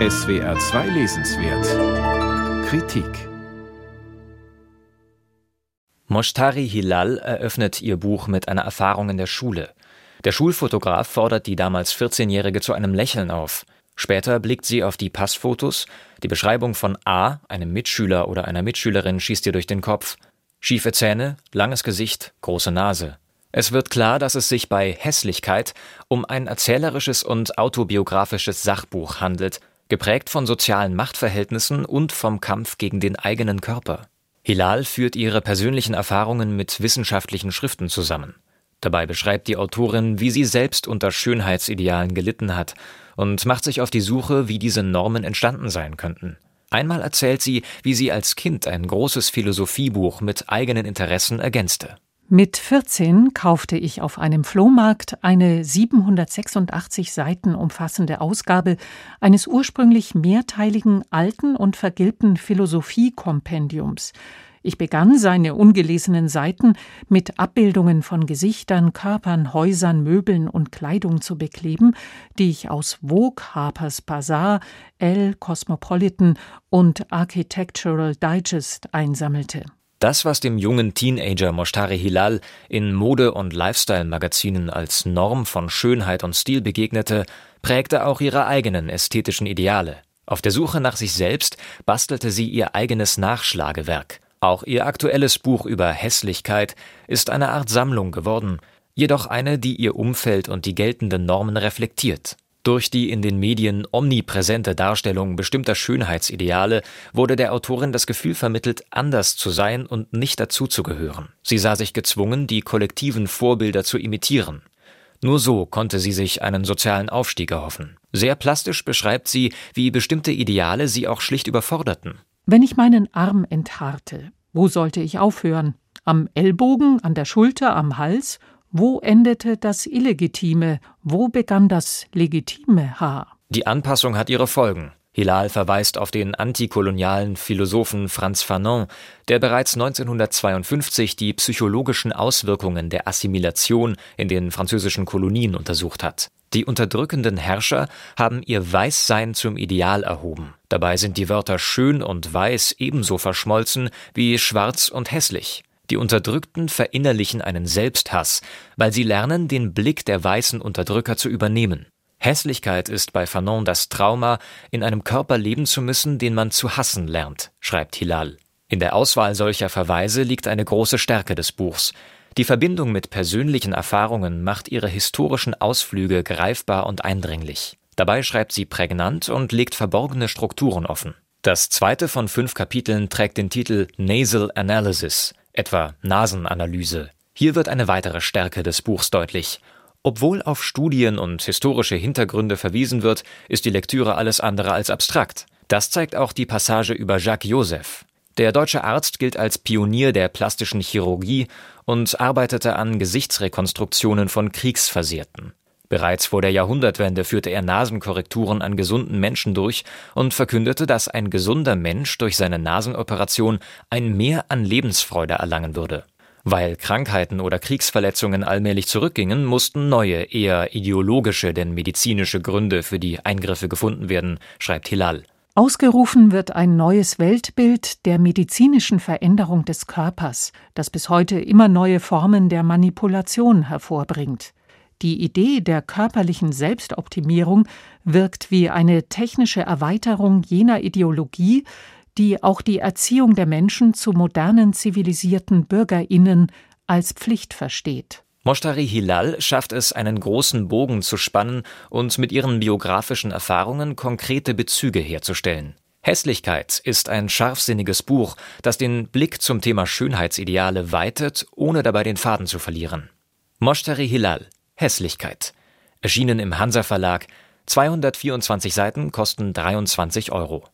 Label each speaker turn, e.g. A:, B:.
A: SWR 2 Lesenswert Kritik
B: Moshtari Hilal eröffnet ihr Buch mit einer Erfahrung in der Schule. Der Schulfotograf fordert die damals 14-Jährige zu einem Lächeln auf. Später blickt sie auf die Passfotos. Die Beschreibung von A, einem Mitschüler oder einer Mitschülerin, schießt ihr durch den Kopf. Schiefe Zähne, langes Gesicht, große Nase. Es wird klar, dass es sich bei Hässlichkeit um ein erzählerisches und autobiografisches Sachbuch handelt, geprägt von sozialen Machtverhältnissen und vom Kampf gegen den eigenen Körper. Hilal führt ihre persönlichen Erfahrungen mit wissenschaftlichen Schriften zusammen. Dabei beschreibt die Autorin, wie sie selbst unter Schönheitsidealen gelitten hat und macht sich auf die Suche, wie diese Normen entstanden sein könnten. Einmal erzählt sie, wie sie als Kind ein großes Philosophiebuch mit eigenen Interessen ergänzte.
C: Mit 14 kaufte ich auf einem Flohmarkt eine 786 Seiten umfassende Ausgabe eines ursprünglich mehrteiligen alten und vergilbten Philosophiekompendiums. Ich begann seine ungelesenen Seiten mit Abbildungen von Gesichtern, Körpern, Häusern, Möbeln und Kleidung zu bekleben, die ich aus Vogue, Harper's Bazaar, Elle, Cosmopolitan und Architectural Digest einsammelte.
B: Das, was dem jungen Teenager Moshtari Hilal in Mode- und Lifestyle-Magazinen als Norm von Schönheit und Stil begegnete, prägte auch ihre eigenen ästhetischen Ideale. Auf der Suche nach sich selbst bastelte sie ihr eigenes Nachschlagewerk. Auch ihr aktuelles Buch über Hässlichkeit ist eine Art Sammlung geworden, jedoch eine, die ihr Umfeld und die geltenden Normen reflektiert. Durch die in den Medien omnipräsente Darstellung bestimmter Schönheitsideale wurde der Autorin das Gefühl vermittelt, anders zu sein und nicht dazuzugehören. Sie sah sich gezwungen, die kollektiven Vorbilder zu imitieren. Nur so konnte sie sich einen sozialen Aufstieg erhoffen. Sehr plastisch beschreibt sie, wie bestimmte Ideale sie auch schlicht überforderten.
C: Wenn ich meinen Arm enthaarte, wo sollte ich aufhören? Am Ellbogen, an der Schulter, am Hals wo endete das Illegitime? Wo begann das legitime Haar?
B: Die Anpassung hat ihre Folgen. Hilal verweist auf den antikolonialen Philosophen Franz Fanon, der bereits 1952 die psychologischen Auswirkungen der Assimilation in den französischen Kolonien untersucht hat. Die unterdrückenden Herrscher haben ihr Weißsein zum Ideal erhoben. Dabei sind die Wörter schön und weiß ebenso verschmolzen wie schwarz und hässlich. Die Unterdrückten verinnerlichen einen Selbsthass, weil sie lernen, den Blick der weißen Unterdrücker zu übernehmen. Hässlichkeit ist bei Fanon das Trauma, in einem Körper leben zu müssen, den man zu hassen lernt, schreibt Hilal. In der Auswahl solcher Verweise liegt eine große Stärke des Buchs. Die Verbindung mit persönlichen Erfahrungen macht ihre historischen Ausflüge greifbar und eindringlich. Dabei schreibt sie prägnant und legt verborgene Strukturen offen. Das zweite von fünf Kapiteln trägt den Titel Nasal Analysis, etwa Nasenanalyse. Hier wird eine weitere Stärke des Buchs deutlich. Obwohl auf Studien und historische Hintergründe verwiesen wird, ist die Lektüre alles andere als abstrakt. Das zeigt auch die Passage über Jacques Joseph. Der deutsche Arzt gilt als Pionier der plastischen Chirurgie und arbeitete an Gesichtsrekonstruktionen von Kriegsversehrten. Bereits vor der Jahrhundertwende führte er Nasenkorrekturen an gesunden Menschen durch und verkündete, dass ein gesunder Mensch durch seine Nasenoperation ein Mehr an Lebensfreude erlangen würde. Weil Krankheiten oder Kriegsverletzungen allmählich zurückgingen, mussten neue, eher ideologische denn medizinische Gründe für die Eingriffe gefunden werden, schreibt Hilal.
C: Ausgerufen wird ein neues Weltbild der medizinischen Veränderung des Körpers, das bis heute immer neue Formen der Manipulation hervorbringt. Die Idee der körperlichen Selbstoptimierung wirkt wie eine technische Erweiterung jener Ideologie, die auch die Erziehung der Menschen zu modernen zivilisierten Bürgerinnen als Pflicht versteht.
B: Moshtari Hilal schafft es, einen großen Bogen zu spannen und mit ihren biografischen Erfahrungen konkrete Bezüge herzustellen. Hässlichkeit ist ein scharfsinniges Buch, das den Blick zum Thema Schönheitsideale weitet, ohne dabei den Faden zu verlieren. Moshtari Hilal Hässlichkeit. Erschienen im Hansa Verlag. 224 Seiten kosten 23 Euro.